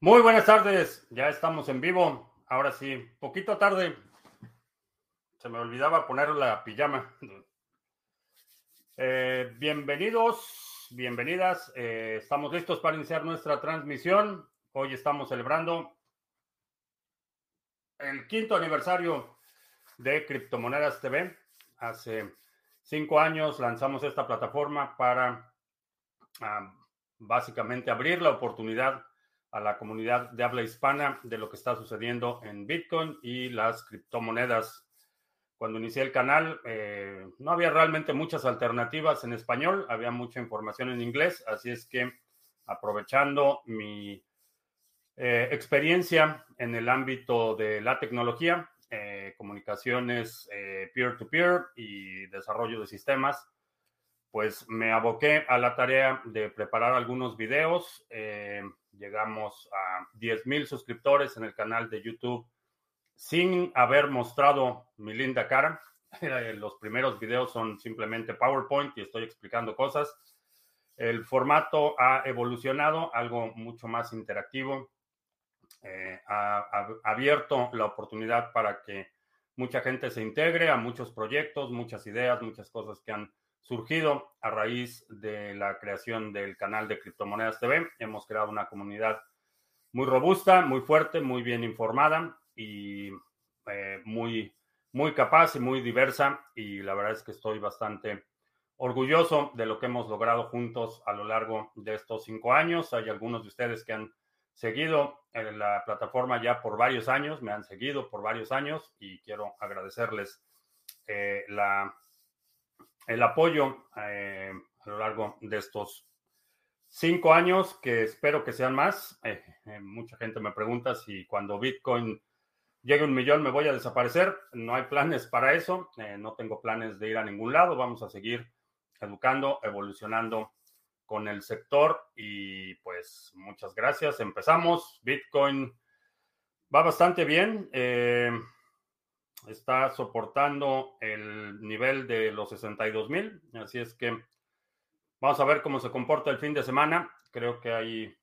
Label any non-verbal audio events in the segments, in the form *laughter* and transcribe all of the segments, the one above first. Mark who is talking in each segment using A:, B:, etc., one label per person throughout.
A: Muy buenas tardes, ya estamos en vivo. Ahora sí, poquito tarde. Se me olvidaba poner la pijama. Eh, bienvenidos, bienvenidas. Eh, estamos listos para iniciar nuestra transmisión. Hoy estamos celebrando el quinto aniversario de Criptomonedas TV. Hace cinco años lanzamos esta plataforma para ah, básicamente abrir la oportunidad a la comunidad de habla hispana de lo que está sucediendo en Bitcoin y las criptomonedas. Cuando inicié el canal, eh, no había realmente muchas alternativas en español, había mucha información en inglés, así es que aprovechando mi eh, experiencia en el ámbito de la tecnología, eh, comunicaciones peer-to-peer y desarrollo de sistemas, pues me aboqué a la tarea de preparar algunos videos. Llegamos a 10.000 suscriptores en el canal de YouTube sin haber mostrado mi linda cara. *laughs* Los primeros videos son simplemente PowerPoint y estoy explicando cosas. El formato ha evolucionado, algo mucho más interactivo. Eh, ha, abierto la oportunidad para que mucha gente se integre a muchos proyectos, muchas ideas, muchas cosas que han surgido a raíz de la creación del canal de Criptomonedas TV. Hemos creado una comunidad muy robusta, muy fuerte, muy bien informada y eh, muy, muy capaz y muy diversa. Y la verdad es que estoy bastante orgulloso de lo que hemos logrado juntos a lo largo de estos cinco años. Hay algunos de ustedes que han seguido en la plataforma ya por varios años, me han seguido por varios años y quiero agradecerles eh, la, el apoyo eh, a lo largo de estos cinco años, que espero que sean más. mucha gente me pregunta si cuando Bitcoin llegue un millón me voy a desaparecer. No hay planes para eso. Eh, no tengo planes de ir a ningún lado. Vamos a seguir educando, evolucionando con el sector y pues muchas gracias. Empezamos. Bitcoin va bastante bien. Está soportando el nivel de los 62 mil. Así es que vamos a ver cómo se comporta el fin de semana. Creo que hay,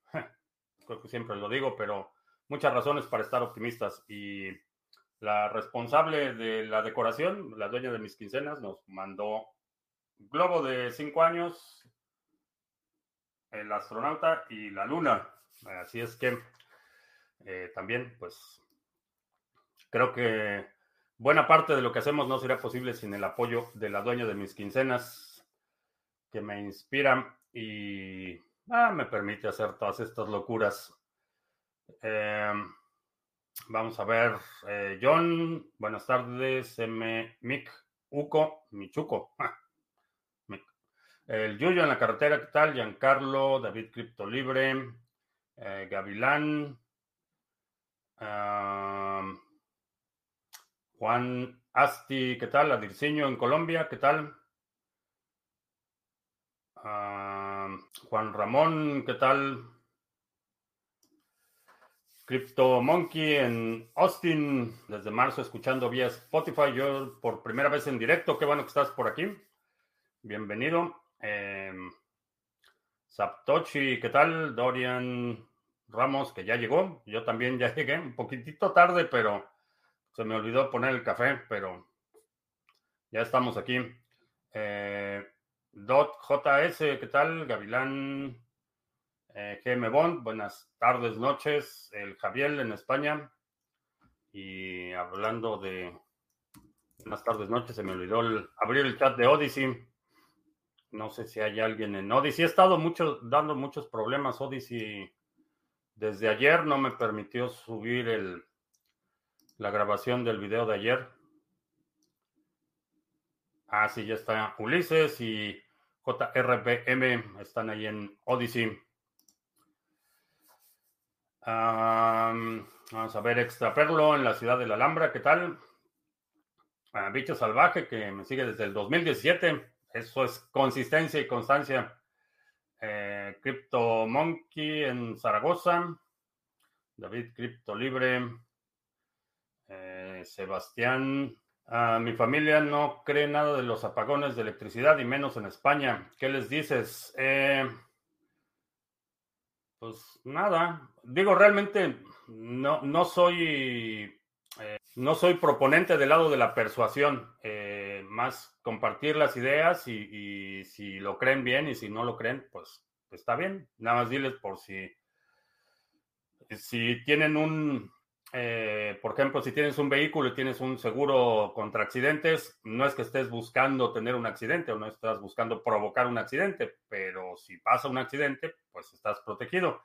A: creo que siempre lo digo, pero muchas razones para estar optimistas y la responsable de la decoración, la dueña de mis quincenas, nos mandó globo de cinco años, el astronauta y la luna. Así es que eh, también, pues, creo que buena parte de lo que hacemos no sería posible sin el apoyo de la dueña de mis quincenas, que me inspira y ah, me permite hacer todas estas locuras. Em, vamos a ver. Eh, John, buenas tardes. M. Mick, Uco, Michuco. El Yuyo en la carretera, ¿qué tal? Giancarlo, David Cripto Libre, eh, Gavilán, Juan Asti, ¿qué tal? Adirciño en Colombia, ¿qué tal? Juan Ramón, ¿qué tal? Crypto Monkey en Austin, desde marzo, escuchando vía Spotify. Yo por primera vez en directo, qué bueno que estás por aquí. Bienvenido. Eh, ¿qué tal? Dorian Ramos, que ya llegó. Yo también ya *laughs* llegué, un poquitito tarde, pero se me olvidó poner el café, pero ya estamos aquí. Eh, Dot JS, ¿qué tal? Gavilán eh, GM Bond, buenas tardes, noches. El Javier en España. Y hablando de buenas tardes, noches, se me olvidó abrir el chat de Odyssey. No sé si hay alguien en Odyssey. He estado mucho, dando muchos problemas. Odyssey desde ayer no me permitió subir el, la grabación del video de ayer. Ah, sí, ya está Ulises y JRPM están ahí en Odyssey vamos a ver, Extraperlo en la ciudad de la Alhambra, ¿qué tal? Bicho Salvaje, que me sigue desde el 2017. Eso es consistencia y constancia. Eh, Crypto Monkey en Zaragoza. David Crypto Libre. Eh, Sebastián. mi familia no cree nada de los apagones de electricidad y menos en España. ¿Qué les dices? Eh, Pues nada, digo, realmente no, no soy eh, no soy proponente del lado de la persuasión, más compartir las ideas y, si lo creen bien y si no lo creen, pues está bien. Nada más diles por si, si tienen un, eh, por ejemplo, si tienes un vehículo y tienes un seguro contra accidentes, no es que estés buscando tener un accidente o no estás buscando provocar un accidente, pero si pasa un accidente, pues estás protegido.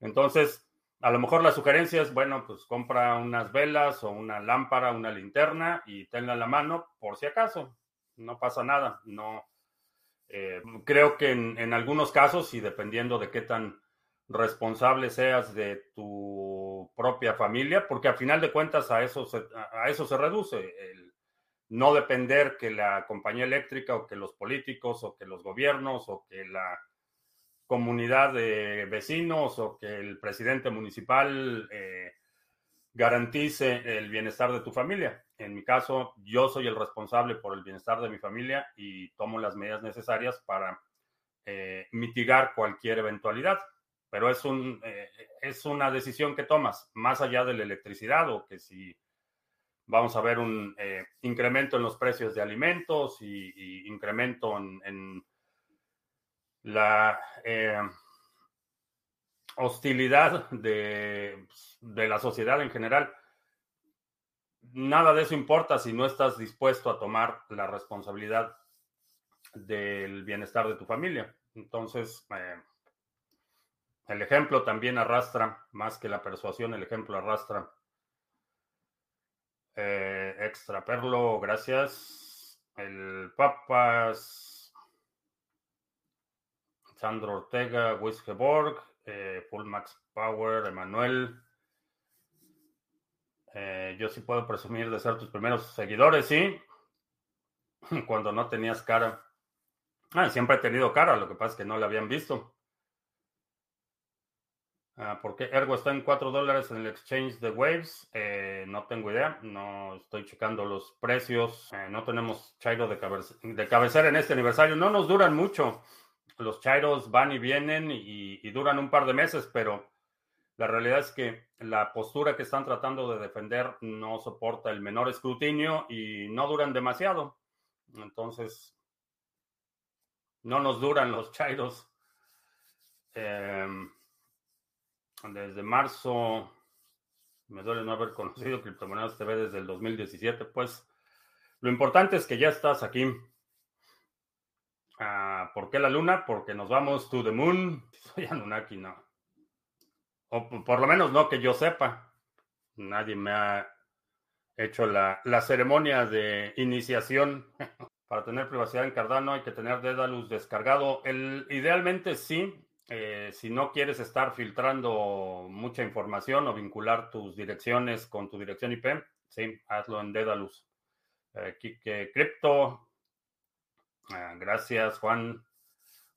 A: Entonces, a lo mejor la sugerencia es, bueno, pues compra unas velas o una lámpara, una linterna y tenla en la mano por si acaso. No pasa nada. No eh, creo que en, algunos casos y dependiendo de qué tan responsable seas de tu propia familia, porque al final de cuentas a eso se, a eso se reduce el no depender que la compañía eléctrica o que los políticos o que los gobiernos o que la comunidad de vecinos o que el presidente municipal eh, garantice el bienestar de tu familia. En mi caso, yo soy el responsable por el bienestar de mi familia y tomo las medidas necesarias para eh, mitigar cualquier eventualidad. Pero es, un, eh, es una decisión que tomas, más allá de la electricidad o que si vamos a ver un incremento en los precios de alimentos y, incremento en la eh, hostilidad de, de, la sociedad en general. Nada de eso importa si no estás dispuesto a tomar la responsabilidad del bienestar de tu familia. Entonces, eh, el ejemplo también arrastra, más que la persuasión, el ejemplo arrastra. Eh, extra perlo, gracias. El Papas Sandro Ortega, Wisgeborg, eh, Full Max Power, Emanuel. Eh, yo sí puedo presumir de ser tus primeros seguidores, sí. *clears throat* Cuando no tenías cara. Ah, siempre he tenido cara, lo que pasa es que no la habían visto. Ah, ¿Por qué Ergo está en 4 dólares en el exchange de Waves? Eh, no tengo idea, no estoy checando los precios. no tenemos Chairo de, de cabecera en este aniversario. No nos duran mucho los Chairos van y vienen y, duran un par de meses, pero la realidad es que la postura que están tratando de defender no soporta el menor escrutinio y no duran demasiado. Entonces, no nos duran los Chairos. Em, desde marzo, me duele no haber conocido Criptomonedas TV desde el 2017, pues lo importante es que ya estás aquí. Ah, ¿Por qué la luna? Porque nos vamos to the moon. *laughs* Soy Anunnaki, no. O por lo menos no que yo sepa. Nadie me ha hecho la, ceremonia de iniciación. *laughs* Para tener privacidad en Cardano hay que tener Dedalus descargado. El, idealmente sí. Eh, si no quieres estar filtrando mucha información o vincular tus direcciones con tu dirección IP, sí, hazlo en Dedalus. Eh, Kike Crypto, Ah, gracias, Juan.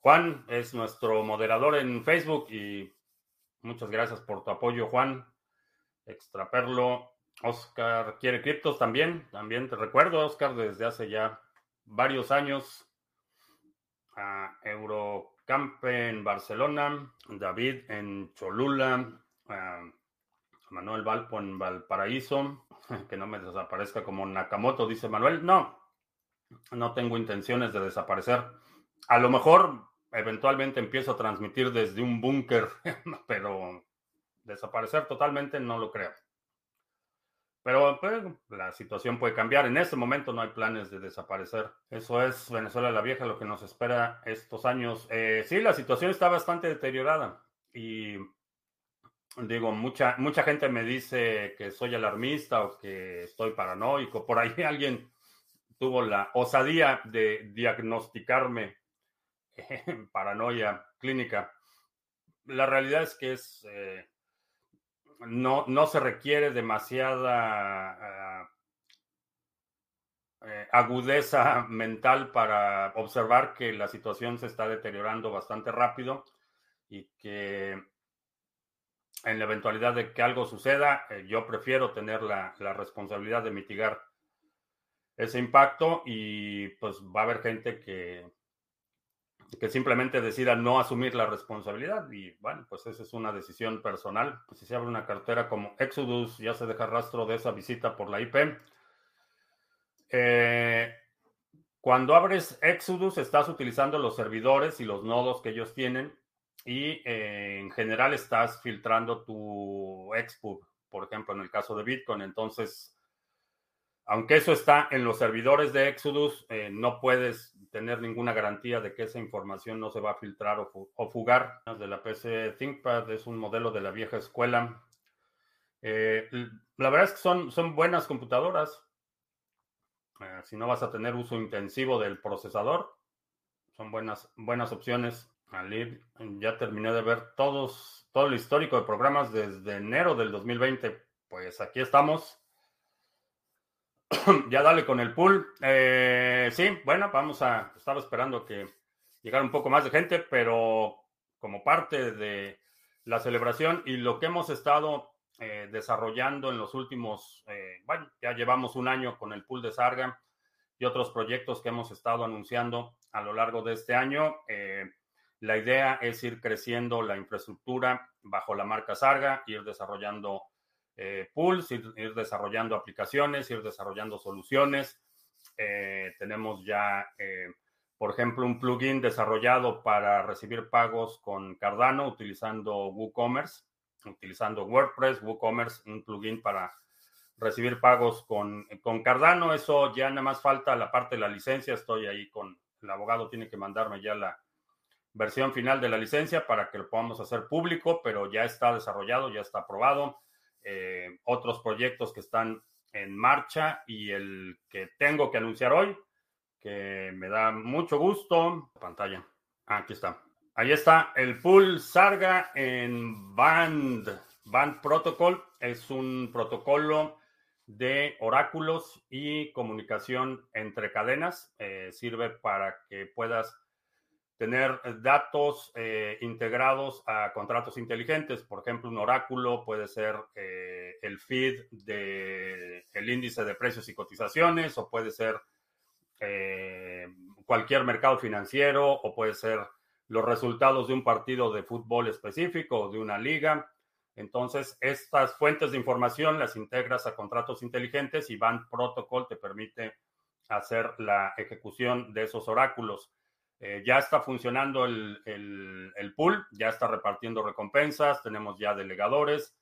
A: Juan es nuestro moderador en Facebook y muchas gracias por tu apoyo, Juan. Extraperlo. Oscar quiere criptos también. También te recuerdo, Oscar, desde hace ya varios años. Uh, Eurocampe en Barcelona. David en Cholula. Manuel Valpo en Valparaíso. *laughs* Que no me desaparezca como Nakamoto, dice Manuel. No, no tengo intenciones de desaparecer. A lo mejor eventualmente empiezo a transmitir desde un búnker, *laughs* pero desaparecer totalmente no lo creo. Pero pues, la situación puede cambiar. En este momento no hay planes de desaparecer. Eso es Venezuela la Vieja, lo que nos espera estos años. Eh, sí, la situación está bastante deteriorada. Y digo, mucha, mucha gente me dice que soy alarmista o que estoy paranoico. Por ahí *laughs* alguien tuvo la osadía de diagnosticarme *laughs* paranoia clínica. La realidad es que es, eh, no, no, se requiere demasiada ah, eh, agudeza mental para observar que la situación se está deteriorando bastante rápido y que en la eventualidad de que algo suceda, eh, yo prefiero tener la, la responsabilidad de mitigar ese impacto y pues va a haber gente que, que simplemente decida no asumir la responsabilidad. Y bueno, pues esa es una decisión personal. Pues si se abre una cartera como Exodus, ya se deja rastro de esa visita por la IP. Eh, cuando abres Exodus, estás utilizando los servidores y los nodos que ellos tienen y eh, en general estás filtrando tu expub, por ejemplo, en el caso de Bitcoin. Entonces, aunque eso está en los servidores de Exodus, eh, no puedes tener ninguna garantía de que esa información no se va a filtrar o, fugar. De la PC ThinkPad es un modelo de la vieja escuela. Eh, la verdad es que son, buenas computadoras. si no vas a tener uso intensivo del procesador, son buenas, opciones. Ya terminé de ver todos, todo el histórico de programas desde enero del 2020. Pues aquí estamos. *coughs* ya dale con el pool. Eh, sí, bueno, vamos a. Estaba esperando que llegara un poco más de gente, pero como parte de la celebración y lo que hemos estado eh, desarrollando en los últimos, eh, bueno, ya llevamos un año con el pool de Sarga y otros proyectos que hemos estado anunciando a lo largo de este año. La idea es ir creciendo la infraestructura bajo la marca Sarga, ir desarrollando eh, pools, ir, desarrollando aplicaciones, ir desarrollando soluciones. Eh, tenemos ya, eh, por ejemplo, un plugin desarrollado para recibir pagos con Cardano utilizando WooCommerce, utilizando WordPress, WooCommerce, un plugin para recibir pagos con, con Cardano. Eso ya nada más falta la parte de la licencia. Estoy ahí con el abogado, tiene que mandarme ya la, versión final de la licencia para que lo podamos hacer público, pero ya está desarrollado, ya está aprobado. Eh, otros proyectos que están en marcha y el que tengo que anunciar hoy, que me da mucho gusto. Pantalla. Aquí está. Ahí está el pool Sarga en Band. Band Protocol es un protocolo de oráculos y comunicación entre cadenas. Eh, sirve para que puedas tener eh, datos eh, integrados a contratos inteligentes. Por ejemplo, un oráculo puede ser eh, el feed del el índice de precios y cotizaciones o puede ser cualquier mercado financiero o puede ser los resultados de un partido de fútbol específico o de una liga. Entonces, estas fuentes de información las integras a contratos inteligentes y Band Protocol te permite hacer la ejecución de esos oráculos. Eh, ya está funcionando el, el, pool, ya está repartiendo recompensas, tenemos ya delegadores,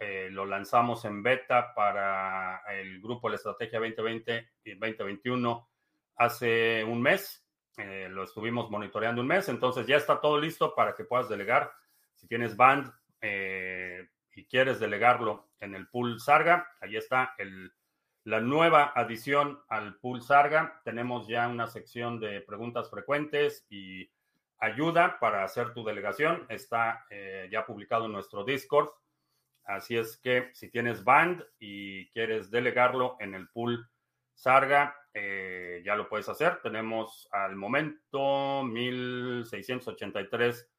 A: eh, lo lanzamos en beta para el grupo de la Estrategia 2020 y 2021 hace un mes, eh, lo estuvimos monitoreando un mes, entonces ya está todo listo para que puedas delegar. Si tienes band y quieres delegarlo en el pool Sarga, ahí está el la nueva adición al Pool Sarga. Tenemos ya una sección de preguntas frecuentes y ayuda para hacer tu delegación. Está eh, ya publicado en nuestro Discord. Así es que si tienes band y quieres delegarlo en el pool Sarga, eh, ya lo puedes hacer. Tenemos al momento 1683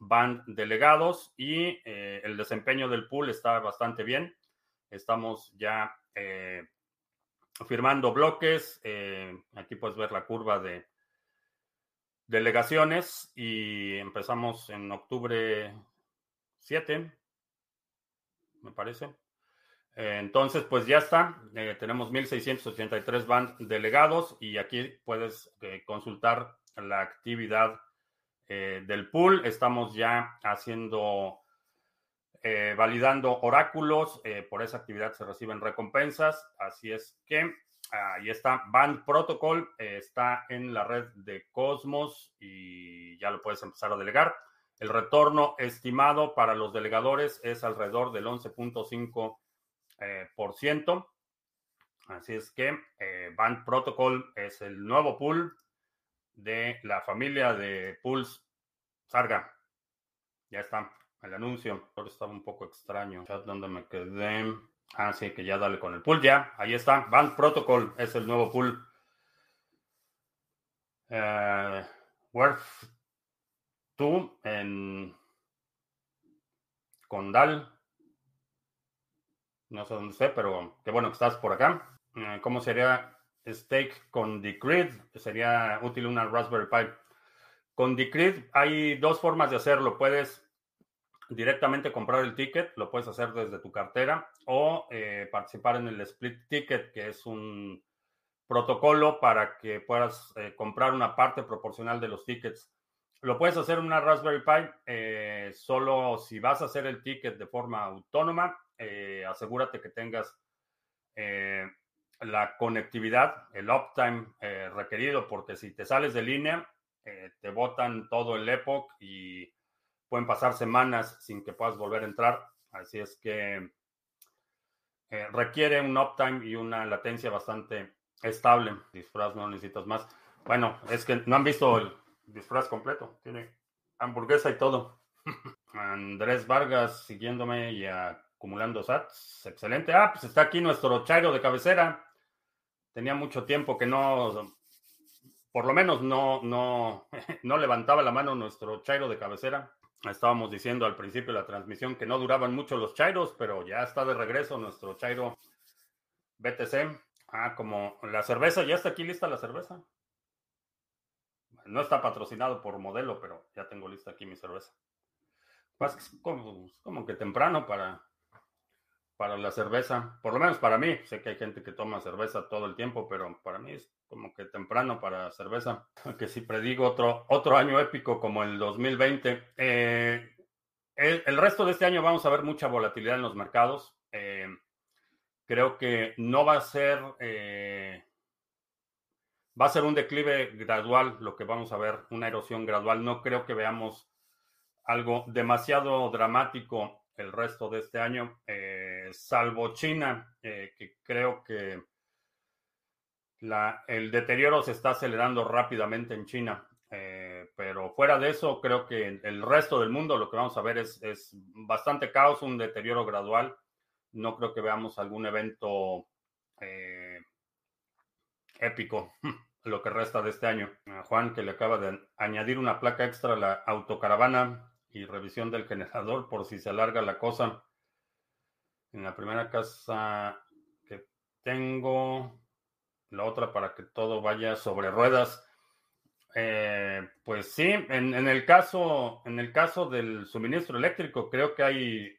A: band delegados y eh, el desempeño del pool está bastante bien. Estamos ya firmando bloques. Eh, aquí puedes ver la curva de delegaciones y empezamos en octubre 7, me parece. Eh, entonces, pues ya está. Eh, tenemos 1683 band delegados y aquí puedes consultar la actividad del pool. Estamos ya haciendo eh, validando oráculos. Eh, por esa actividad se reciben recompensas. Así es que ahí está. Band Protocol eh, está en la red de Cosmos y ya lo puedes empezar a delegar. El retorno estimado para los delegadores es alrededor del 11.5%. Así es que Band Protocol es el nuevo pool de la familia de pools Sarga. Ya está el anuncio. Ahora estaba un poco extraño. Chat donde me quedé. Ah, sí, que ya dale con el pool. Ya, ahí está. Band Protocol es el nuevo pool. Uh, Worth 2 en Condal. No sé dónde sé, pero qué bueno que estás por acá. Eh, ¿Cómo sería Stake con Decred? Sería útil una Raspberry Pi. con Decred hay dos formas de hacerlo. Puedes directamente comprar el ticket, lo puedes hacer desde tu cartera o eh, participar en el split ticket, que es un protocolo para que puedas eh, comprar una parte proporcional de los tickets. Lo puedes hacer en una Raspberry Pi, eh, solo si vas a hacer el ticket de forma autónoma, asegúrate que tengas la conectividad, el uptime requerido, porque si te sales de línea, te botan todo el Epoch y pueden pasar semanas sin que puedas volver a entrar. Así es que eh, requiere un uptime y una latencia bastante estable. Disfraz no necesitas más. Bueno, es que no han visto el disfraz completo. Tiene hamburguesa y todo. *laughs* Andrés Vargas siguiéndome y acumulando sats. Excelente. Ah, pues está aquí nuestro chairo de cabecera. Tenía mucho tiempo que no, por lo menos no, no, *laughs* no levantaba la mano nuestro chairo de cabecera. Estábamos diciendo al principio de la transmisión que no duraban mucho los Chairos, pero ya está de regreso nuestro Chairo BTC. Ah, como la cerveza, ya está aquí lista la cerveza. No está patrocinado por modelo, pero ya tengo lista aquí mi cerveza. Pues como, como que temprano para, para la cerveza, por lo menos para mí. Sé que hay gente que toma cerveza todo el tiempo, pero para mí es como que temprano para cerveza. *laughs* Que si predigo otro, otro año épico como el 2020. Eh, el, resto de este año vamos a ver mucha volatilidad en los mercados. Eh, creo que no va a ser... Eh, va a ser un declive gradual lo que vamos a ver, una erosión gradual. No creo que veamos algo demasiado dramático el resto de este año, eh, salvo China, eh, que creo que el deterioro se está acelerando rápidamente en China. Eh, pero fuera de eso, creo que el resto del mundo lo que vamos a ver es, es bastante caos, un deterioro gradual. No creo que veamos algún evento épico *laughs* lo que resta de este año. Juan, que le acaba de añadir una placa extra a la autocaravana y revisión del generador por si se alarga la cosa. En la primera casa que tengo, la otra para que todo vaya sobre ruedas. Eh, pues sí, en, el caso, en el caso del suministro eléctrico, creo que hay,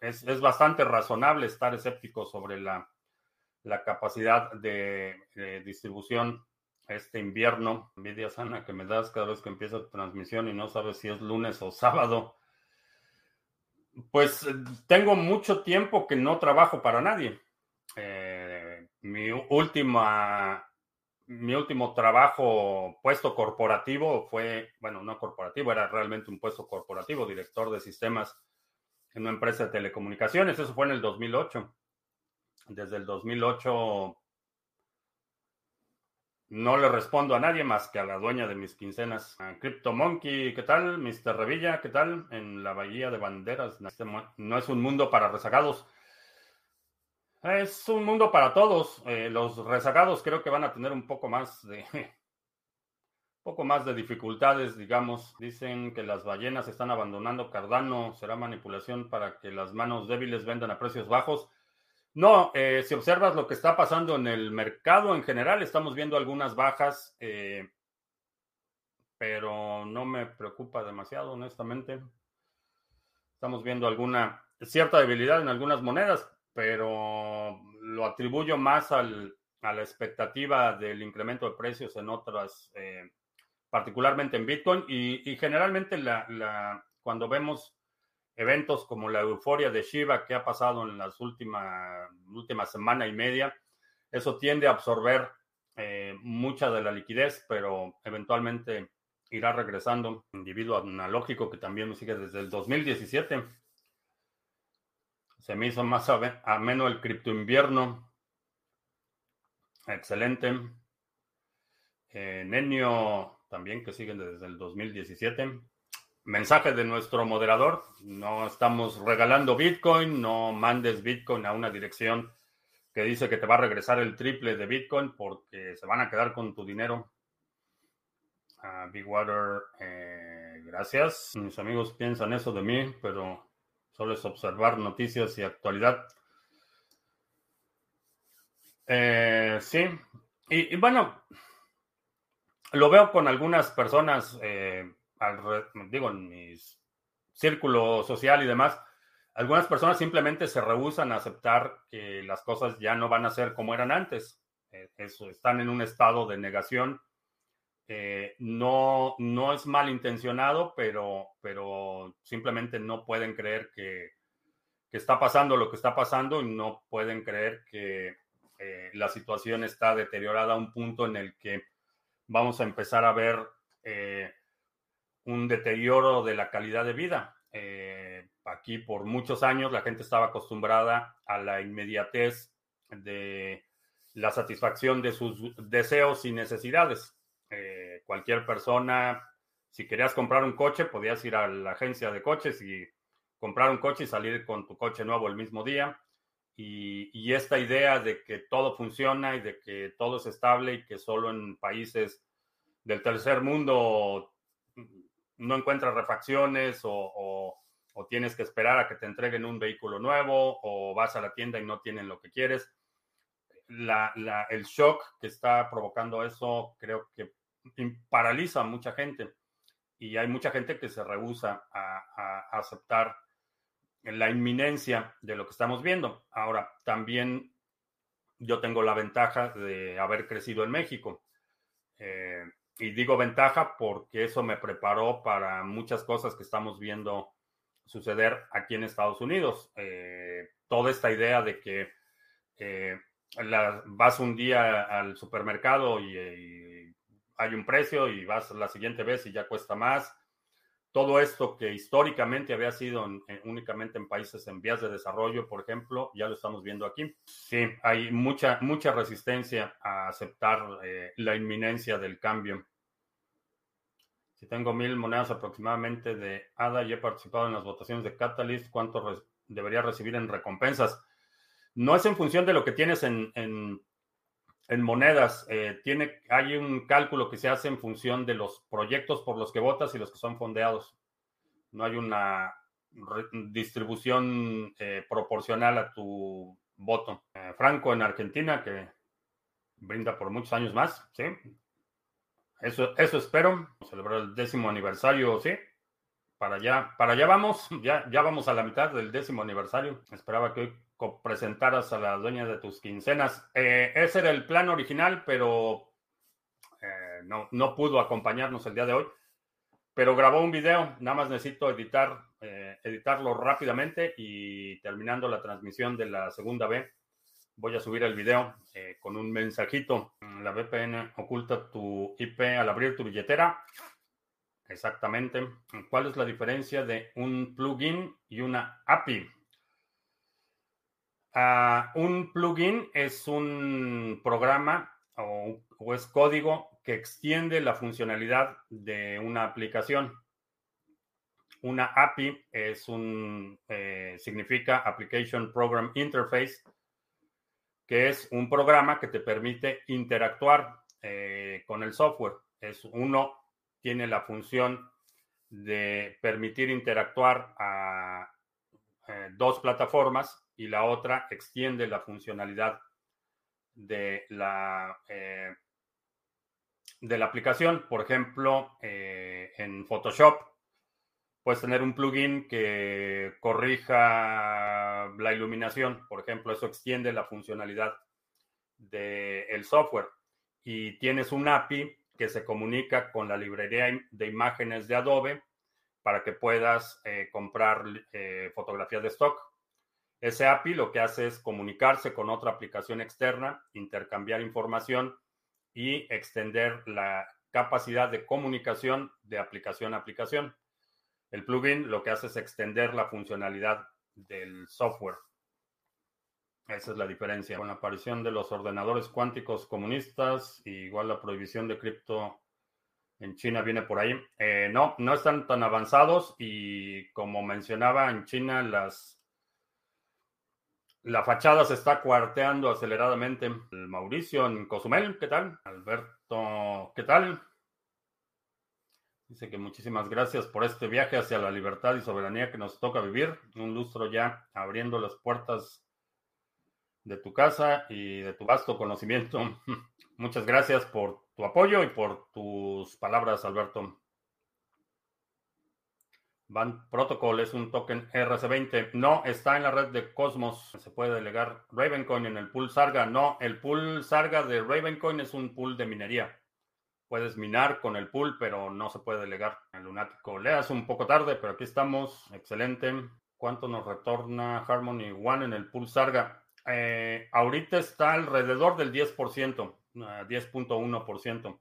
A: es, bastante razonable estar escéptico sobre la, la capacidad de, de distribución este invierno, envidia sana que me das cada vez que empieza tu transmisión y no sabes si es lunes o sábado. Pues eh, tengo mucho tiempo que no trabajo para nadie. Eh, mi última, mi último trabajo, puesto corporativo, fue, bueno, no corporativo, era realmente un puesto corporativo, director de sistemas en una empresa de telecomunicaciones. Eso fue en el 2008. Desde el 2008 no le respondo a nadie más que a la dueña de mis quincenas. CryptoMonkey, ¿qué tal? Mr. Revilla, ¿qué tal? En la Bahía de Banderas. Este no es un mundo para rezagados. Es un mundo para todos. Eh, los rezagados creo que van a tener un poco más de *laughs* poco más de dificultades, digamos. Dicen que las ballenas están abandonando Cardano. ¿Será manipulación para que las manos débiles vendan a precios bajos? No, eh, si observas lo que está pasando en el mercado en general, estamos viendo algunas bajas, eh, pero no me preocupa demasiado, honestamente. Estamos viendo alguna cierta debilidad en algunas monedas, pero lo atribuyo más a la expectativa del incremento de precios en otras, eh, particularmente en Bitcoin, y, generalmente la, cuando vemos eventos como la euforia de Shiba que ha pasado en las últimas última semana y media, eso tiende a absorber eh, mucha de la liquidez, pero eventualmente irá regresando. Individuo analógico que también me sigue desde el 2017. Se me hizo más ameno el cripto invierno. Excelente. Eh, Nenio también que sigue desde el 2017 mensaje de nuestro moderador. No estamos regalando Bitcoin, no mandes Bitcoin a una dirección que dice que te va a regresar el triple de Bitcoin porque se van a quedar con tu dinero. Uh, Big Water, eh, gracias. Mis amigos piensan eso de mí, pero solo es observar noticias y actualidad. Eh, sí, y bueno, lo veo con algunas personas, digo, en mi círculo social y demás, algunas personas simplemente se rehusan a aceptar que las cosas ya no van a ser como eran antes. eso, están en un estado de negación eh, no, no es malintencionado, pero, pero simplemente no pueden creer que, está pasando lo que está pasando y no pueden creer que eh, la situación está deteriorada a un punto en el que vamos a empezar a ver eh, un deterioro de la calidad de vida. aquí por muchos años la gente estaba acostumbrada a la inmediatez de la satisfacción de sus deseos y necesidades. Eh, cualquier persona, si querías comprar un coche, podías ir a la agencia de coches y comprar un coche y salir con tu coche nuevo el mismo día. Y, esta idea de que todo funciona y de que todo es estable y que solo en países del tercer mundo no encuentras refacciones o, tienes que esperar a que te entreguen un vehículo nuevo o vas a la tienda y no tienen lo que quieres. el shock que está provocando eso creo que paraliza a mucha gente y hay mucha gente que se rehúsa a, aceptar la inminencia de lo que estamos viendo. Ahora, también yo tengo la ventaja de haber crecido en México. Eh, y digo ventaja porque eso me preparó para muchas cosas que estamos viendo suceder aquí en Estados Unidos. Eh, toda esta idea de que eh, vas un día al supermercado y hay un precio y vas la siguiente vez y ya cuesta más. Todo esto que históricamente había sido únicamente en países en vías de desarrollo, por ejemplo, ya lo estamos viendo aquí. Sí, hay mucha, mucha resistencia a aceptar eh, la inminencia del cambio. Si tengo mil monedas aproximadamente de ADA y he participado en las votaciones de Catalyst, ¿cuánto debería recibir en recompensas? No es en función de lo que tienes en en monedas, eh, tiene, hay un cálculo que se hace en función de los proyectos por los que votas y los que son fondeados. No hay una distribución eh, proporcional a tu voto. Eh, Franco en Argentina, que brinda por muchos años más, ¿sí? Eso, eso espero. Celebrar el décimo aniversario, ¿sí? Para allá, para allá vamos, ya, ya vamos a la mitad del décimo aniversario. Esperaba que hoy presentaras a la dueña de tus quincenas. Eh, ese era el plan original, pero eh, no, no pudo acompañarnos el día de hoy. Pero grabó un video, nada más necesito editar, eh, editarlo rápidamente y terminando la transmisión de la segunda B, voy a subir el video con un mensajito. La VPN oculta tu IP al abrir tu billetera. Exactamente. ¿Cuál es la diferencia de un plugin y una API? Ah, un plugin es un programa o, es código que extiende la funcionalidad de una aplicación. Una API es un, eh, significa Application Program Interface, que es un programa que te permite interactuar eh, con el software. Es uno tiene la función de permitir interactuar a eh, dos plataformas y la otra extiende la funcionalidad de la, eh, de la aplicación. Por ejemplo, eh, en Photoshop puedes tener un plugin que corrija la iluminación. Por ejemplo, eso extiende la funcionalidad del software. Y tienes un API que se comunica con la librería de imágenes de Adobe para que puedas eh, comprar fotografías de stock. Ese API lo que hace es comunicarse con otra aplicación externa, intercambiar información y extender la capacidad de comunicación de aplicación a aplicación. El plugin lo que hace es extender la funcionalidad del software. Esa es la diferencia. Con la aparición de los ordenadores cuánticos comunistas, igual la prohibición de cripto en China viene por ahí. Eh, no, no están tan avanzados y como mencionaba, en China las la fachada se está cuarteando aceleradamente. Mauricio en Cozumel, ¿qué tal? Alberto, ¿qué tal? Dice que muchísimas gracias por este viaje hacia la libertad y soberanía que nos toca vivir. Un lustro ya abriendo las puertas de tu casa y de tu vasto conocimiento. *laughs* Muchas gracias por tu apoyo y por tus palabras, Alberto. Van Protocol es un token RC20. No, está en la red de Cosmos. Se puede delegar Ravencoin en el pool Sarga. No, el pool Sarga de Ravencoin es un pool de minería. Puedes minar con el pool, pero no se puede delegar. El lunático leas un poco tarde, pero aquí estamos. Excelente. ¿Cuánto nos retorna Harmony One en el pool Sarga? Eh, ahorita está alrededor del 10%, 10.1%.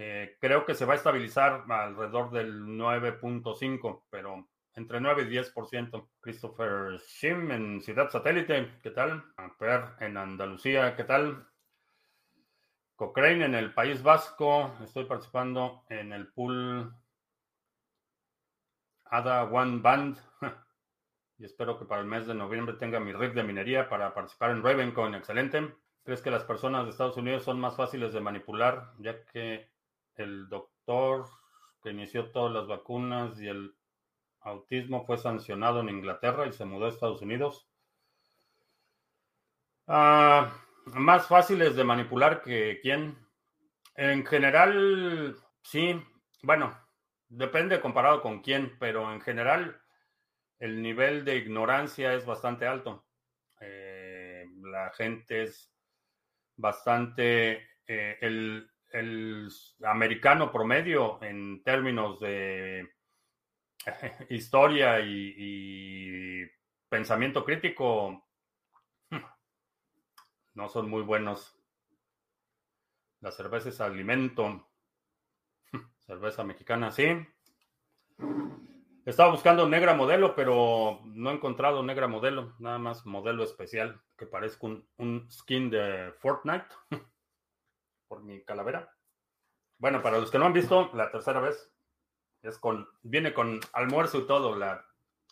A: Eh, creo que se va a estabilizar alrededor del 9.5, pero entre 9 y 10%. Christopher Shim en Ciudad Satélite, ¿qué tal? Per en Andalucía, ¿qué tal? Cochrane en el País Vasco, estoy participando en el pool ADA One Band *laughs* y espero que para el mes de noviembre tenga mi rig de minería para participar en Ravencoin. Excelente. ¿Crees que las personas de Estados Unidos son más fáciles de manipular ya que el doctor que inició todas las vacunas y el autismo fue sancionado en Inglaterra y se mudó a Estados Unidos. Ah, más fáciles de manipular que quién. En general, sí. Bueno, depende comparado con quién, pero en general el nivel de ignorancia es bastante alto. Eh, la gente es bastante... Eh, el, el americano promedio en términos de *laughs* historia y, pensamiento crítico *laughs* no son muy buenos. La cerveza es alimento. *laughs* Cerveza mexicana, sí. Estaba buscando negra modelo, pero no he encontrado negra modelo. Nada más modelo especial que parezca un, un skin de Fortnite. Por mi calavera. Bueno, para los que no han visto, la tercera vez es con, viene con almuerzo y todo la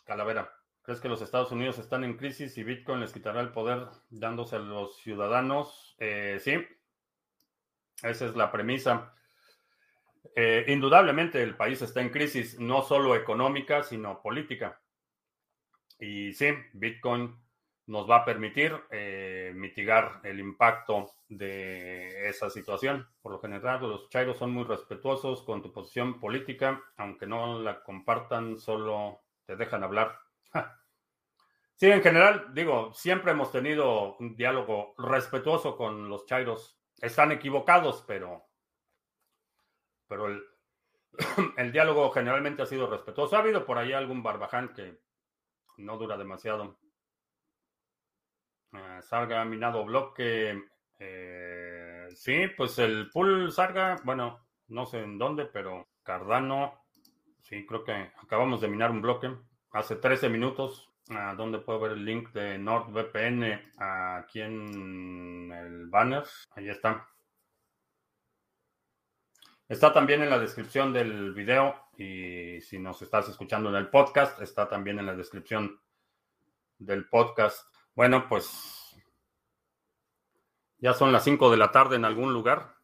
A: calavera. ¿Crees que los Estados Unidos están en crisis y Bitcoin les quitará el poder dándose a los ciudadanos? Eh, sí, esa es la premisa. Eh, indudablemente el país está en crisis, no solo económica, sino política. Y sí, Bitcoin nos va a permitir eh, mitigar el impacto de esa situación. Por lo general, los chairos son muy respetuosos con tu posición política, aunque no la compartan, solo te dejan hablar. Sí, en general, digo, siempre hemos tenido un diálogo respetuoso con los chairos. Están equivocados, pero, pero el, *clears throat* el diálogo generalmente ha sido respetuoso. Ha habido por ahí algún barbaján que no dura demasiado. Eh, Sarga minado bloque. Eh, sí, pues el pool Sarga, bueno, no sé en dónde, pero Cardano, sí, creo que acabamos de minar un bloque hace 13 minutos. ¿A ¿Dónde puedo ver el link de NordVPN? Aquí en el banner. Ahí está. Está también en la descripción del video y si nos estás escuchando en el podcast, está también en la descripción del podcast. Bueno, pues ya son las 5 de la tarde en algún lugar.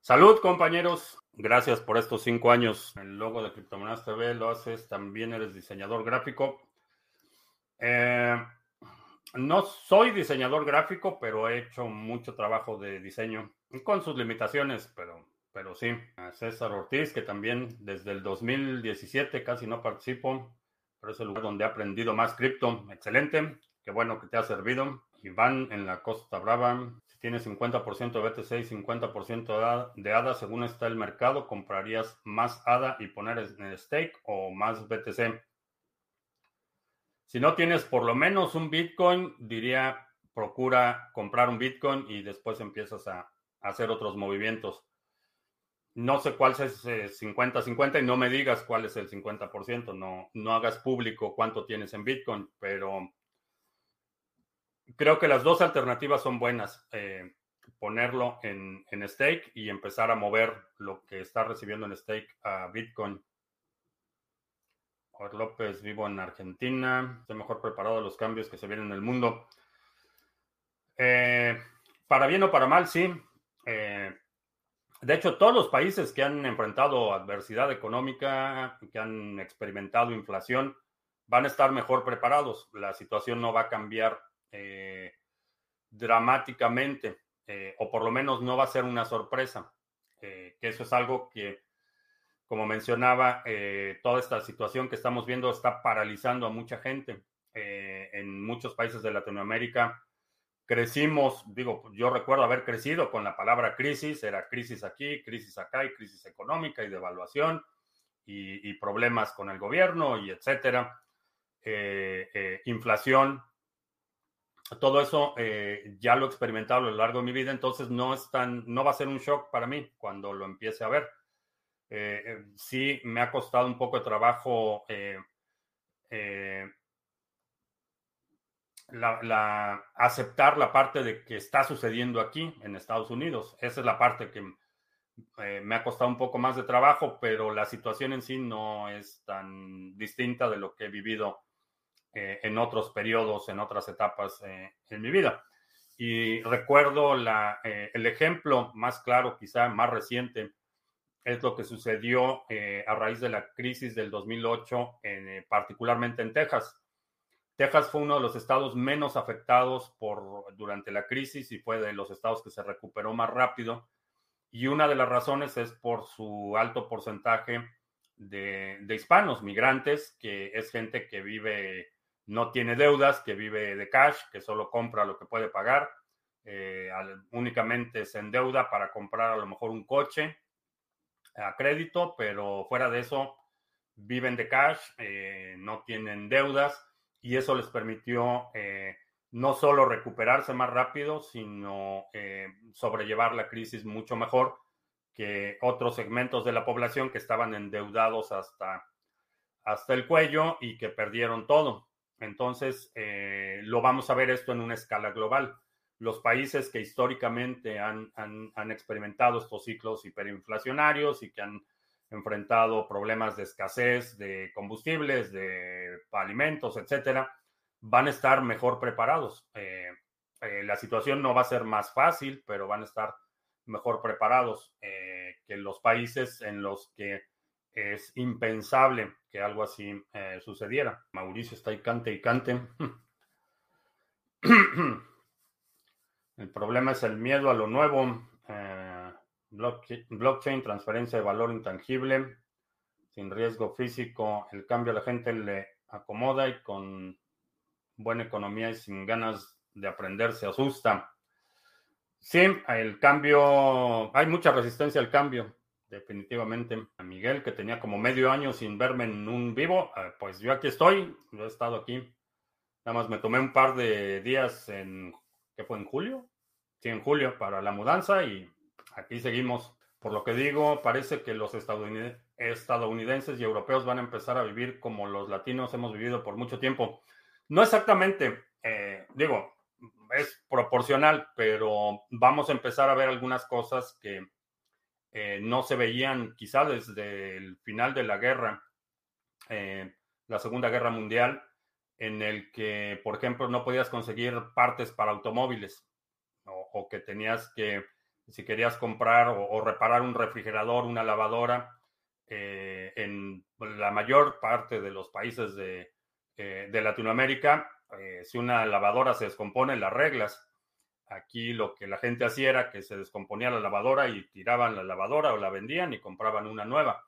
A: Salud, compañeros. Gracias por estos cinco años. El logo de Criptomonedas TV lo haces. También eres diseñador gráfico. Eh, no soy diseñador gráfico, pero he hecho mucho trabajo de diseño con sus limitaciones, pero pero sí, a César Ortiz, que también desde el 2017 casi no participo, pero es el lugar donde he aprendido más cripto. Excelente, qué bueno que te ha servido. Iván en la Costa Brava, si tienes 50% de BTC y 50% de ADA, según está el mercado, ¿comprarías más ADA y poner en stake o más BTC? Si no tienes por lo menos un Bitcoin, diría procura comprar un Bitcoin y después empiezas a hacer otros movimientos. No sé cuál es ese 50-50 y no me digas cuál es el 50%, no, no hagas público cuánto tienes en Bitcoin, pero creo que las dos alternativas son buenas. Eh, ponerlo en, en, stake y empezar a mover lo que está recibiendo en stake a Bitcoin. Jorge López, vivo en Argentina, estoy mejor preparado a los cambios que se vienen en el mundo. Eh, para bien o para mal, sí. Eh, de hecho, todos los países que han enfrentado adversidad económica, que han experimentado inflación, van a estar mejor preparados. La situación no va a cambiar eh, dramáticamente, eh, o por lo menos no va a ser una sorpresa. que eso es algo que, como mencionaba, toda esta situación que estamos viendo está paralizando a mucha gente. en muchos países de Latinoamérica crecimos, digo, yo recuerdo haber crecido con la palabra crisis, era crisis aquí, crisis acá y crisis económica y devaluación y, problemas con el gobierno y etcétera, eh, eh, inflación, todo eso eh, ya lo he experimentado a lo largo de mi vida, entonces no es tan, no va a ser un shock para mí cuando lo empiece a ver. sí me ha costado un poco de trabajo la, aceptar la parte de que está sucediendo aquí en Estados Unidos. Esa es la parte que eh, me ha costado un poco más de trabajo, pero la situación en sí no es tan distinta de lo que he vivido eh, en otros periodos, en otras etapas eh, en mi vida. Y recuerdo la, el ejemplo más claro, quizá más reciente, es lo que sucedió a raíz de la crisis del 2008, particularmente en Texas. Texas fue uno de los estados menos afectados por, durante la crisis y fue de los estados que se recuperó más rápido. Y una de las razones es por su alto porcentaje de, hispanos, migrantes, que es gente que vive, no tiene deudas, que vive de cash, que solo compra lo que puede pagar, eh, únicamente se endeuda para comprar a lo mejor un coche a crédito, pero fuera de eso viven de cash, eh, no tienen deudas y eso les permitió eh, no solo recuperarse más rápido, sino eh, sobrellevar la crisis mucho mejor que otros segmentos de la población que estaban endeudados hasta, hasta el cuello y que perdieron todo. Entonces, eh, lo vamos a ver esto en una escala global. Los países que históricamente han, han, han experimentado estos ciclos hiperinflacionarios y que han enfrentado problemas de escasez de combustibles, de alimentos, etcétera, van a estar mejor preparados. Eh, eh, la situación no va a ser más fácil, pero van a estar mejor preparados eh, que los países en los que es impensable que algo así sucediera. Mauricio está ahí cante y cante. *clears throat* el problema es el miedo a lo nuevo. Blockchain, transferencia de valor intangible, sin riesgo físico. El cambio a la gente le acomoda y con buena economía y sin ganas de aprender se asusta. Sí, el cambio, hay mucha resistencia al cambio, definitivamente. A Miguel, que tenía como medio año sin verme en un vivo, eh, pues yo aquí estoy, yo he estado aquí. Nada más me tomé un par de días en, ¿qué fue? ¿En julio? Sí, en julio para la mudanza y aquí seguimos. Por lo que digo, parece que los estadounidenses y europeos van a empezar a vivir como los latinos hemos vivido por mucho tiempo. No exactamente, eh, digo, es proporcional, pero vamos a empezar a ver algunas cosas que eh, no se veían quizá desde el final de la guerra, eh, la Segunda Guerra Mundial, en el que, por ejemplo, no podías conseguir partes para automóviles o que tenías que si querías comprar o, reparar un refrigerador, una lavadora, eh, en la mayor parte de los países de, eh, Latinoamérica, eh, si una lavadora se descompone, las reglas. Aquí lo que la gente hacía era que se descomponía la lavadora y tiraban la lavadora o la vendían y compraban una nueva.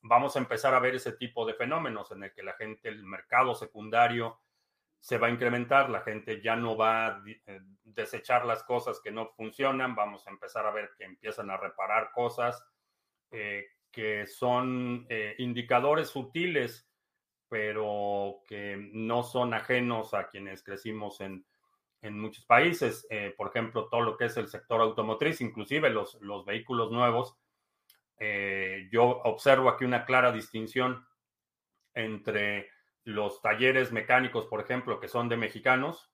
A: Vamos a empezar a ver ese tipo de fenómenos en el que la gente, el mercado secundario, se va a incrementar, la gente ya no va a eh, desechar las cosas que no funcionan, vamos a empezar a ver que empiezan a reparar cosas eh, que son eh, indicadores sutiles, pero que no son ajenos a quienes crecimos en, muchos países. por ejemplo, todo lo que es el sector automotriz, inclusive los, los vehículos nuevos. yo observo aquí una clara distinción entre los talleres mecánicos, por ejemplo, que son de mexicanos,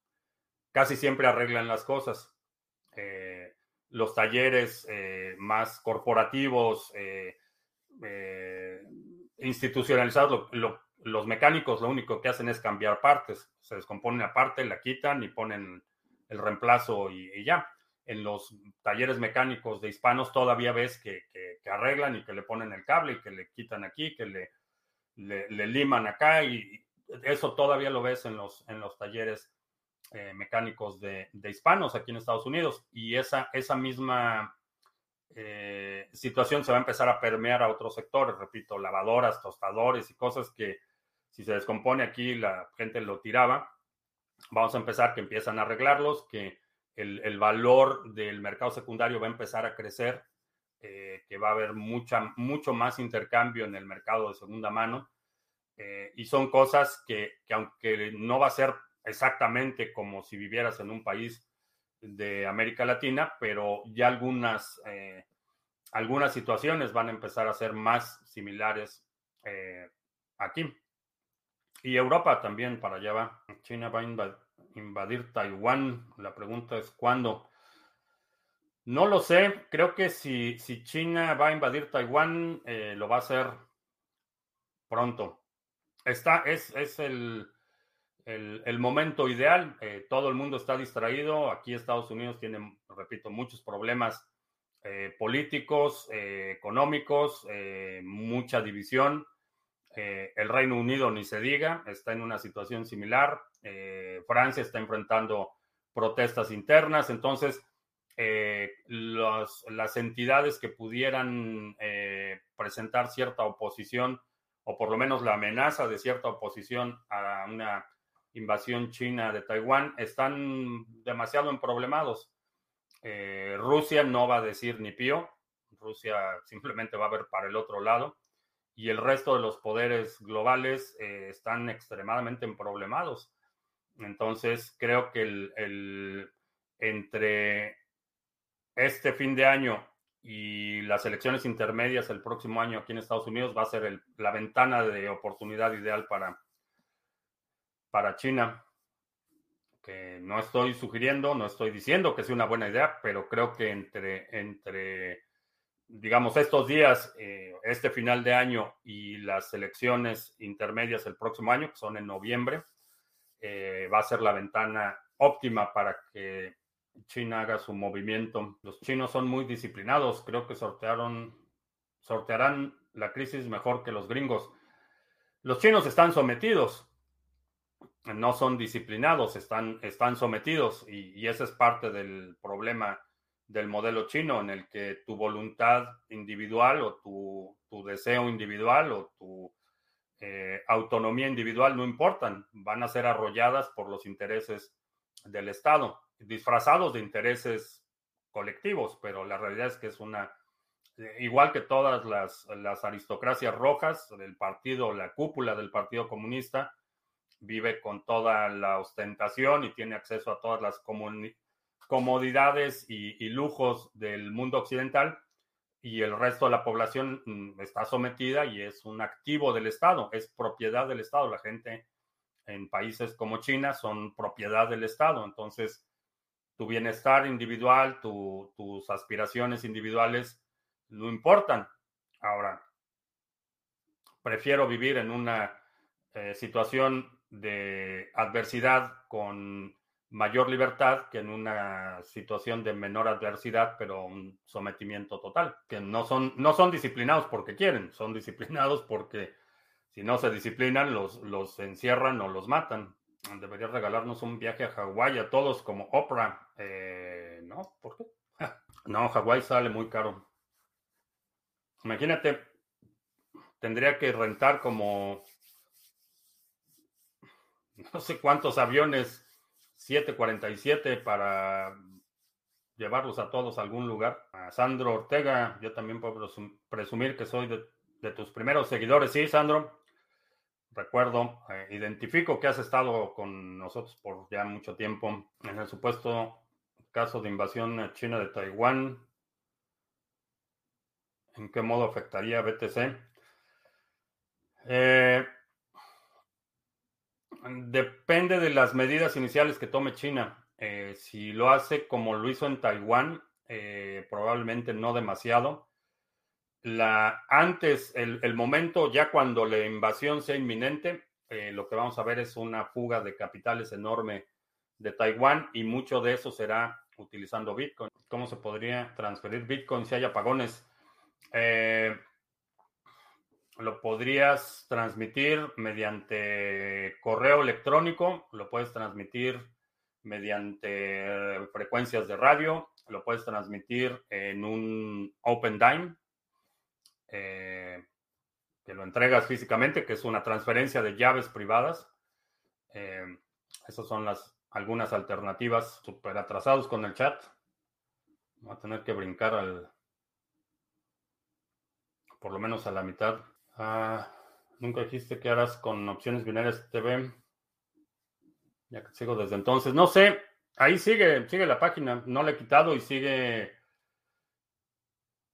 A: casi siempre arreglan las cosas. Eh, los talleres eh, más corporativos, eh, institucionalizados, los mecánicos lo único que hacen es cambiar partes. Se descompone una parte, la quitan y ponen el reemplazo y, ya. En los talleres mecánicos de hispanos todavía ves que, arreglan y que le ponen el cable y que le quitan aquí, que le, le, liman acá y eso todavía lo ves en los, en los talleres eh, mecánicos de, hispanos aquí en Estados Unidos. Y esa, esa misma eh, situación se va a empezar a permear a otros sectores, repito, lavadoras, tostadores y cosas que si se descompone aquí la gente lo tiraba. Vamos a empezar que empiezan a arreglarlos, que el, valor del mercado secundario va a empezar a crecer, eh, que va a haber mucha, mucho más intercambio en el mercado de segunda mano. Eh, y son cosas que, aunque no va a ser exactamente como si vivieras en un país de América Latina, pero ya algunas, eh, algunas situaciones van a empezar a ser más similares aquí. Y Europa también para allá va. China va a invadir Taiwán. La pregunta es cuándo. No lo sé. Creo que si, si China va a invadir Taiwán, eh, lo va a hacer pronto. Está, es, es el, el, momento ideal. Eh, todo el mundo está distraído. Aquí Estados Unidos tiene, repito, muchos problemas eh, políticos, económicos, mucha división. El Reino Unido ni se diga, está en una situación similar. Francia está enfrentando protestas internas. Entonces, eh, las entidades que pudieran presentar cierta oposición, o por lo menos la amenaza de cierta oposición a una invasión china de Taiwán, están demasiado emproblemados. Rusia no va a decir ni pío. Rusia simplemente va a ver para el otro lado y el resto de los poderes globales eh, están extremadamente emproblemados. Entonces, creo que el, entre este fin de año y las elecciones intermedias el próximo año aquí en Estados Unidos va a ser la ventana de oportunidad ideal para, para China. Que no estoy sugiriendo, no estoy diciendo que sea una buena idea, pero creo que entre, entre digamos, estos días, eh, este final de año y las elecciones intermedias el próximo año, que son en noviembre, eh, va a ser la ventana óptima para que China haga su movimiento. Los chinos son muy disciplinados, creo que sortearon, sortearán la crisis mejor que los gringos. Los chinos están sometidos, no son disciplinados, están, están sometidos. Y, ese es parte del problema del modelo chino en el que tu voluntad individual o tu, deseo individual o tu eh, autonomía individual no importan, van a ser arrolladas por los intereses del Estado, disfrazados de intereses colectivos, pero la realidad es que es una, eh, igual que todas las, las aristocracias rojas del partido, la cúpula del Partido Comunista, vive con toda la ostentación y tiene acceso a todas las comodidades y, lujos del mundo occidental y el resto de la población mm, está sometida y es un activo del Estado, es propiedad del Estado. La gente en países como China son propiedad del Estado. Entonces, tu bienestar individual, tus aspiraciones individuales no importan. Ahora, prefiero vivir en una eh, situación de adversidad con mayor libertad que en una situación de menor adversidad, pero un sometimiento total, que no son, no son disciplinados porque quieren, son *laughs* disciplinados porque si no se disciplinan, los, los encierran o los matan. Debería regalarnos un viaje a Hawái a todos como Oprah. Eh, no, ¿por qué? *laughs* no, Hawái sale muy caro. Imagínate, tendría que rentar como *laughs* no sé cuántos aviones 747 para llevarlos a todos a algún lugar. A Sandro Ortega, yo también puedo presumir que soy de, tus primeros seguidores. Sí, Sandro, recuerdo, eh, identifico que has estado con nosotros por ya mucho tiempo en el supuesto caso de invasión china de Taiwán. ¿En qué modo afectaría a BTC? Eh, Depende de las medidas iniciales que tome China. Eh, si lo hace como lo hizo en Taiwán, probablemente no demasiado. La, antes, el, momento ya cuando la invasión sea inminente, eh, lo que vamos a ver es una fuga de capitales enorme de Taiwán y mucho de eso será utilizando Bitcoin. ¿Cómo se podría transferir Bitcoin si hay apagones? lo podrías transmitir mediante correo electrónico, lo puedes transmitir mediante frecuencias de radio, lo puedes transmitir en un Open Dime, eh, que lo entregas físicamente, que es una transferencia de llaves privadas. Eh, esas son las algunas alternativas súper atrasados con el chat. Voy a tener que brincar al por lo menos a la mitad. Ah, nunca dijiste qué harás con opciones binarias TV. Ya que sigo desde entonces. No sé, ahí sigue, sigue la página. No la he quitado y sigue.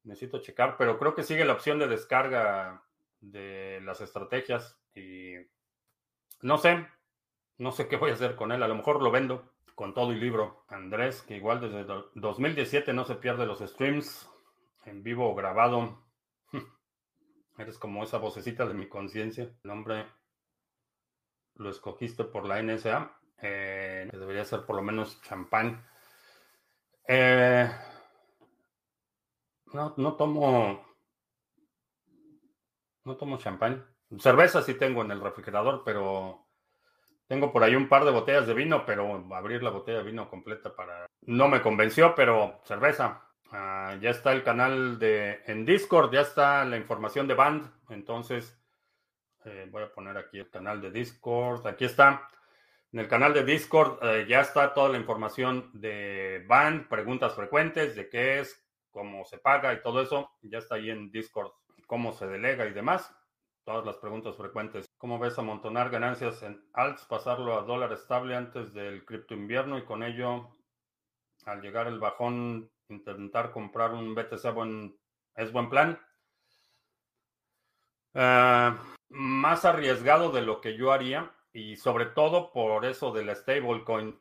A: Necesito checar, pero creo que sigue la opción de descarga de las estrategias. Y no sé, no sé qué voy a hacer con él. A lo mejor lo vendo con todo y libro. Andrés, que igual desde 2017 no se pierde los streams en vivo o grabado. *laughs* Eres como esa vocecita de mi conciencia. El nombre lo escogiste por la NSA. Eh, debería ser por lo menos champán. Eh, no, no tomo. No tomo champán. Cerveza sí tengo en el refrigerador, pero tengo por ahí un par de botellas de vino, pero abrir la botella de vino completa para... No me convenció, pero cerveza. Ah, ya está el canal de en Discord, ya está la información de Band. Entonces, eh, voy a poner aquí el canal de Discord. Aquí está. En el canal de Discord eh, ya está toda la información de Band, preguntas frecuentes, de qué es, cómo se paga y todo eso. Ya está ahí en Discord, cómo se delega y demás. Todas las preguntas frecuentes. ¿Cómo ves amontonar ganancias en alts, pasarlo a dólar estable antes del cripto invierno y con ello, al llegar el bajón, intentar comprar un BTC buen, es buen plan. Ah, más arriesgado de lo que yo haría y sobre todo por eso de la stablecoin.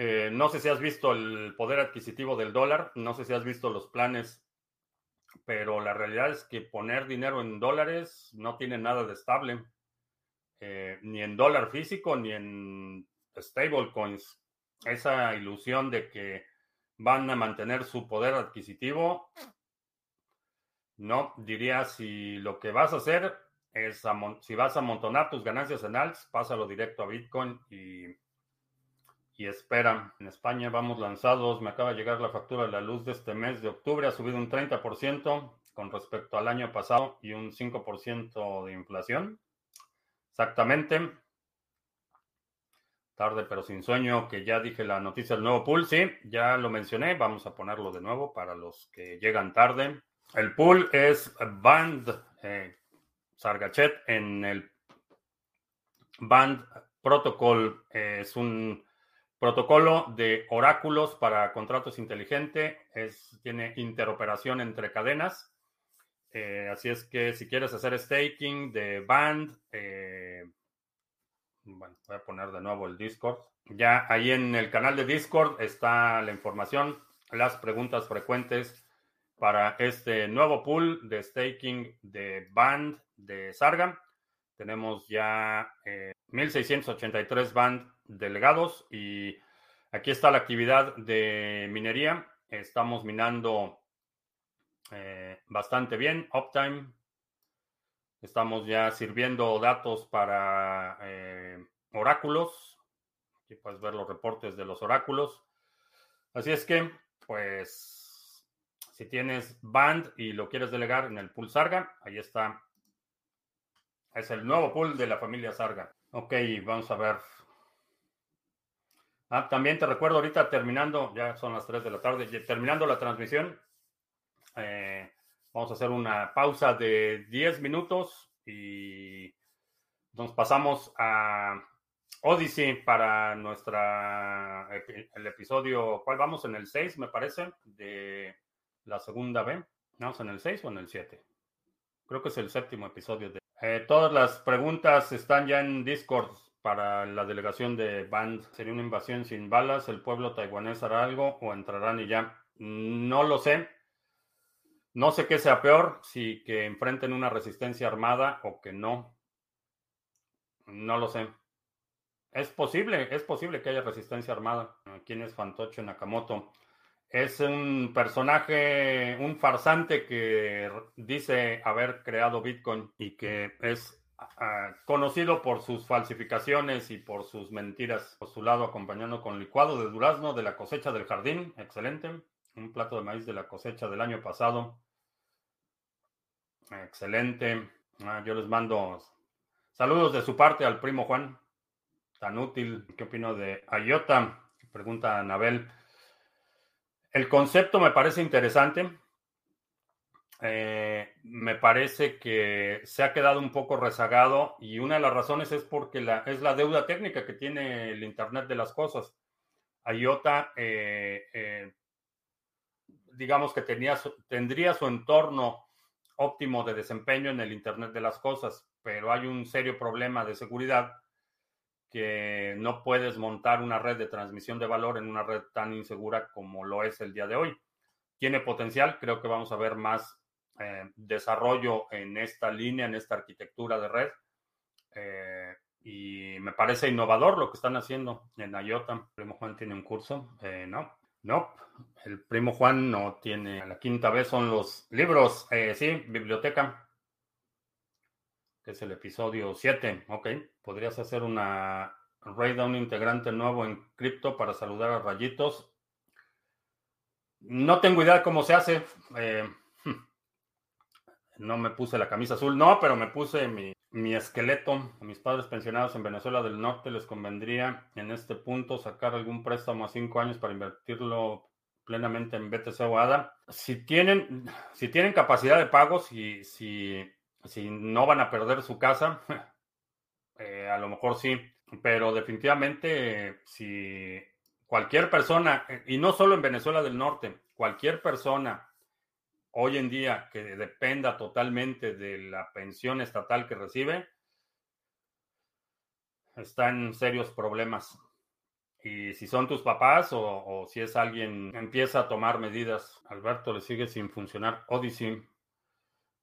A: Eh, no sé si has visto el poder adquisitivo del dólar, no sé si has visto los planes, pero la realidad es que poner dinero en dólares no tiene nada de estable, eh, ni en dólar físico ni en stablecoins. Esa ilusión de que van a mantener su poder adquisitivo. No, diría si lo que vas a hacer es, si vas a amontonar tus ganancias en alts, pásalo directo a Bitcoin y, y espera. En España vamos lanzados, me acaba de llegar la factura de la luz de este mes de octubre, ha subido un 30% con respecto al año pasado y un 5% de inflación. Exactamente. Tarde pero sin sueño, que ya dije la noticia del nuevo pool, sí, ya lo mencioné, vamos a ponerlo de nuevo para los que llegan tarde. El pool es Band eh, Sargachet en el Band Protocol, es un protocolo de oráculos para contratos inteligentes, es, tiene interoperación entre cadenas. Eh, así es que si quieres hacer staking de Band, eh, bueno, voy a poner de nuevo el Discord. Ya ahí en el canal de Discord está la información, las preguntas frecuentes para este nuevo pool de staking de Band de Sarga. Tenemos ya 1683 eh, Band delegados y aquí está la actividad de minería. Estamos minando eh, bastante bien. Uptime Estamos ya sirviendo datos para eh, oráculos. Aquí puedes ver los reportes de los oráculos. Así es que, pues, si tienes band y lo quieres delegar en el pool Sarga, ahí está. Es el nuevo pool de la familia Sarga. Ok, vamos a ver. Ah, también te recuerdo ahorita terminando, ya son las 3 de la tarde, terminando la transmisión. Eh, Vamos a hacer una pausa de 10 minutos y nos pasamos a Odyssey para nuestra el episodio, ¿cuál vamos? En el 6, me parece, de la segunda B. ¿Vamos en el 6 o en el 7? Creo que es el séptimo episodio. De... Eh, todas las preguntas están ya en Discord para la delegación de Band. ¿Sería una invasión sin balas? ¿El pueblo taiwanés hará algo o entrarán y ya? No lo sé. No sé qué sea peor, si que enfrenten una resistencia armada o que no. No lo sé. Es posible, es posible que haya resistencia armada. ¿Quién es Fantoche Nakamoto? Es un personaje, un farsante que dice haber creado Bitcoin y que es conocido por sus falsificaciones y por sus mentiras. Por su lado, acompañando con licuado de durazno de la cosecha del jardín. Excelente. Un plato de maíz de la cosecha del año pasado. Excelente. Ah, yo les mando saludos de su parte al primo Juan. Tan útil. ¿Qué opino de IOTA? Pregunta Anabel. El concepto me parece interesante. Eh, me parece que se ha quedado un poco rezagado y una de las razones es porque la, es la deuda técnica que tiene el Internet de las cosas. IOTA, eh, eh, digamos que tenía tendría su entorno óptimo de desempeño en el Internet de las cosas, pero hay un serio problema de seguridad que no puedes montar una red de transmisión de valor en una red tan insegura como lo es el día de hoy. Tiene potencial, creo que vamos a ver más eh, desarrollo en esta línea, en esta arquitectura de red. Eh, y me parece innovador lo que están haciendo en IOTA. primo Juan tiene un curso? Eh, no, no. El primo Juan no tiene. La quinta vez son los libros. sí, biblioteca es el episodio 7. Ok, podrías hacer una raid a un integrante nuevo en cripto para saludar a rayitos. No tengo idea cómo se hace. Eh, no me puse la camisa azul, no, pero me puse mi, mi esqueleto. A mis padres pensionados en Venezuela del Norte les convendría en este punto sacar algún préstamo a cinco años para invertirlo plenamente en BTC o ADA. Si tienen, si tienen capacidad de pago, si, si si no van a perder su casa, *laughs* eh, a lo mejor sí, pero definitivamente si cualquier persona, y no solo en Venezuela del Norte, cualquier persona hoy en día que dependa totalmente de la pensión estatal que recibe, está en serios problemas. Y si son tus papás o, si es alguien, empieza a tomar medidas. Alberto le sigue sin funcionar Odyssey.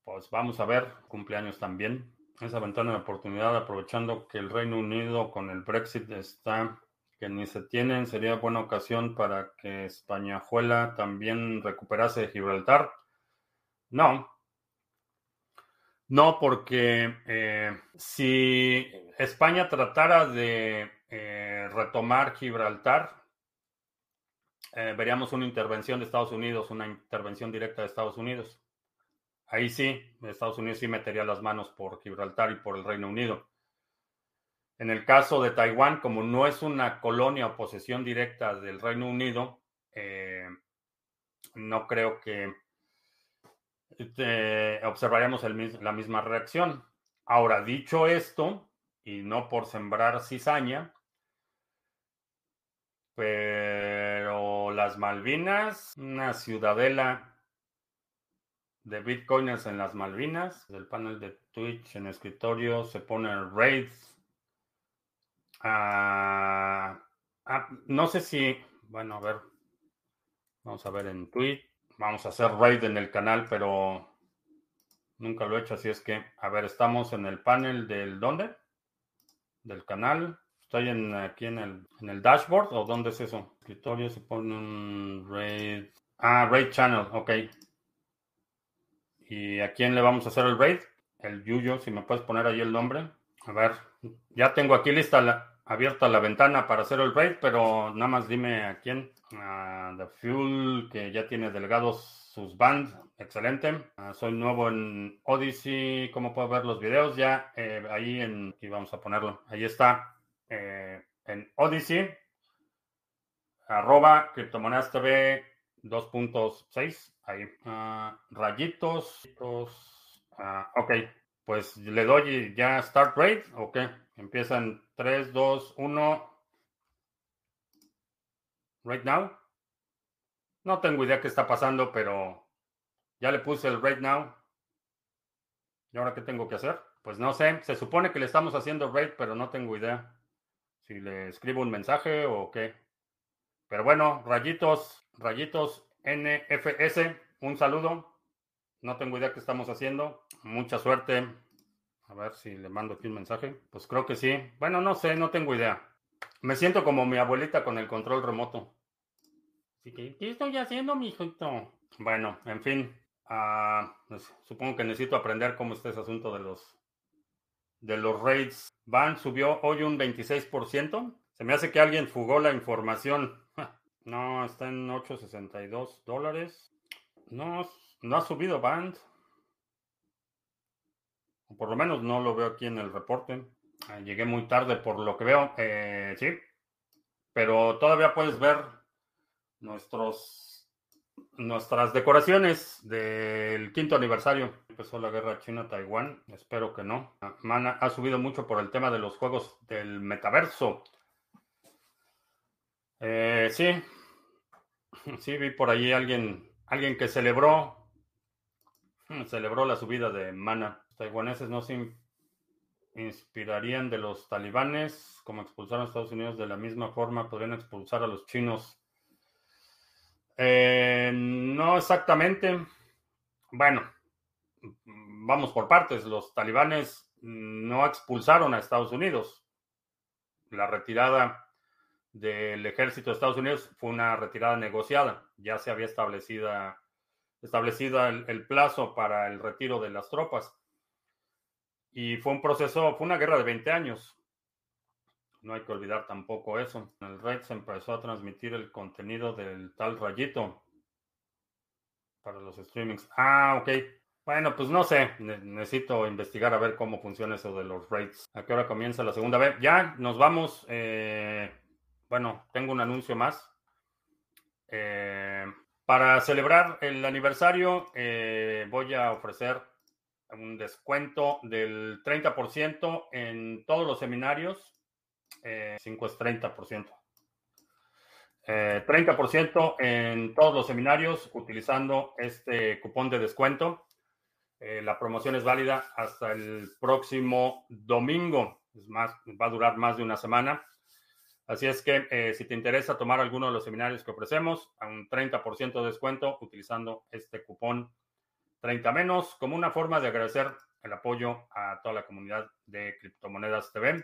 A: Pues vamos a ver, cumpleaños también. Esa ventana de oportunidad, aprovechando que el Reino Unido con el Brexit está que ni se tienen, sería buena ocasión para que Españajuela también recuperase Gibraltar. No, no, porque eh, si España tratara de eh, retomar Gibraltar, eh, veríamos una intervención de Estados Unidos, una intervención directa de Estados Unidos. Ahí sí, Estados Unidos sí metería las manos por Gibraltar y por el Reino Unido. En el caso de Taiwán, como no es una colonia o posesión directa del Reino Unido, no creo que eh, observaríamos la misma reacción. Ahora, dicho esto, y no por sembrar cizaña, pero las Malvinas, una ciudadela de bitcoiners en las Malvinas. Del panel de Twitch en escritorio se pone raids. Ah, ah, no sé si, bueno, a ver, vamos a ver en Twitch. Vamos a hacer raid en el canal, pero nunca lo he hecho, así es que, a ver, estamos en el panel del ¿dónde? Del canal. Estoy aquí en el, en el dashboard, ¿o dónde es eso? Escritorio se pone un raid. Ah, raid channel, ok. ¿Y a quién le vamos a hacer el raid? El Yuyo, si me puedes poner ahí el nombre. A ver, ya tengo aquí lista la, abierta la ventana para hacer el raid, pero nada más dime a quién. The Fuel, que ya tiene delegados sus bands. Excelente. Ah, soy nuevo en Odyssey. ¿Cómo puedo ver los videos? Ya eh, ahí en. Aquí vamos a ponerlo. Ahí está. Eh, en Odyssey. Arroba Criptomonedas TV 2.6. Ahí. Ah, rayitos. Ah, ok. Pues le doy ya Start Rate. Ok. Empiezan 3, 2, 1. Right now. No tengo idea qué está pasando, pero ya le puse el right now. ¿Y ahora qué tengo que hacer? Pues no sé. Se supone que le estamos haciendo rate, pero no tengo idea. Si le escribo un mensaje o qué. Pero bueno, rayitos, rayitos NFS, un saludo. No tengo idea qué estamos haciendo. Mucha suerte. A ver si le mando aquí un mensaje. Pues creo que sí. Bueno, no sé, no tengo idea. Me siento como mi abuelita con el control remoto. Así que, ¿qué estoy haciendo, mijito? Bueno, en fin. ah, pues, supongo que necesito aprender cómo está ese asunto de los de los raids. Van subió hoy un 26%. Se me hace que alguien fugó la información. No, está en 8.62 dólares. No, no ha subido Band. Por lo menos no lo veo aquí en el reporte. Ah, Llegué muy tarde por lo que veo. Eh, sí. Pero todavía puedes ver nuestros, nuestras decoraciones del quinto aniversario. Empezó la guerra China-Taiwán. Espero que no. Ah, Mana ha subido mucho por el tema de los juegos del metaverso. Eh, sí. *laughs* Sí, vi por ahí alguien, alguien que celebró, *laughs* celebró la subida de Mana. Taiwaneses no se in- inspirarían de los talibanes, como expulsaron a Estados Unidos de la misma forma, podrían expulsar a los chinos. Eh, no exactamente. Bueno, vamos por partes. Los talibanes no expulsaron a Estados Unidos. La retirada del ejército de Estados Unidos fue una retirada negociada. Ya se había establecida, establecida el, el plazo para el retiro de las tropas. Y fue un proceso, fue una guerra de 20 años. No hay que olvidar tampoco eso. El RAID se empezó a transmitir el contenido del tal rayito para los streamings. Ah, ok. Bueno, pues no sé. Ne- necesito investigar a ver cómo funciona eso de los raids. ¿A qué hora comienza la segunda vez? Ya, nos vamos. eh, bueno, tengo un anuncio más. Eh, para celebrar el aniversario, eh, voy a ofrecer un descuento del 30% en todos los seminarios. Eh, 5 es 30%. Eh, 30% en todos los seminarios utilizando este cupón de descuento. Eh, la promoción es válida hasta el próximo domingo. Es más, va a durar más de una semana. Así es que eh, si te interesa tomar alguno de los seminarios que ofrecemos, a un 30% de descuento utilizando este cupón 30 menos como una forma de agradecer el apoyo a toda la comunidad de Criptomonedas TV.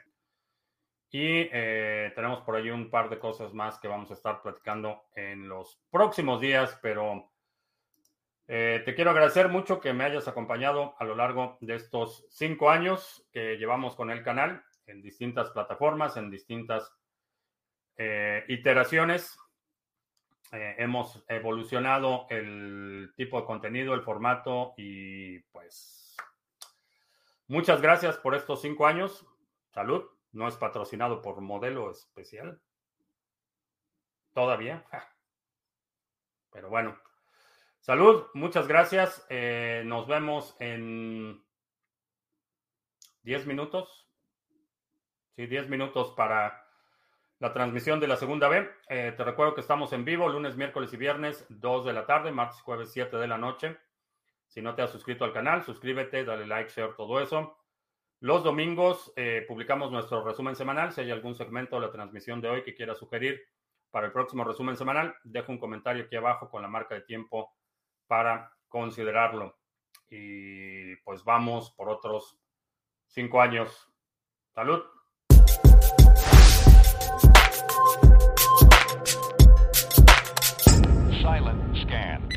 A: Y eh, tenemos por ahí un par de cosas más que vamos a estar platicando en los próximos días, pero eh, te quiero agradecer mucho que me hayas acompañado a lo largo de estos cinco años que llevamos con el canal en distintas plataformas, en distintas eh, iteraciones. Eh, hemos evolucionado el tipo de contenido, el formato y pues muchas gracias por estos cinco años. Salud. No es patrocinado por modelo especial. Todavía. Pero bueno. Salud. Muchas gracias. Eh, nos vemos en 10 minutos. Sí, 10 minutos para la transmisión de la segunda B. Eh, te recuerdo que estamos en vivo lunes, miércoles y viernes, 2 de la tarde, martes jueves, 7 de la noche. Si no te has suscrito al canal, suscríbete, dale like, share, todo eso. Los domingos eh, publicamos nuestro resumen semanal. Si hay algún segmento de la transmisión de hoy que quieras sugerir para el próximo resumen semanal, deja un comentario aquí abajo con la marca de tiempo para considerarlo. Y pues vamos por otros cinco años. Salud. silent scan.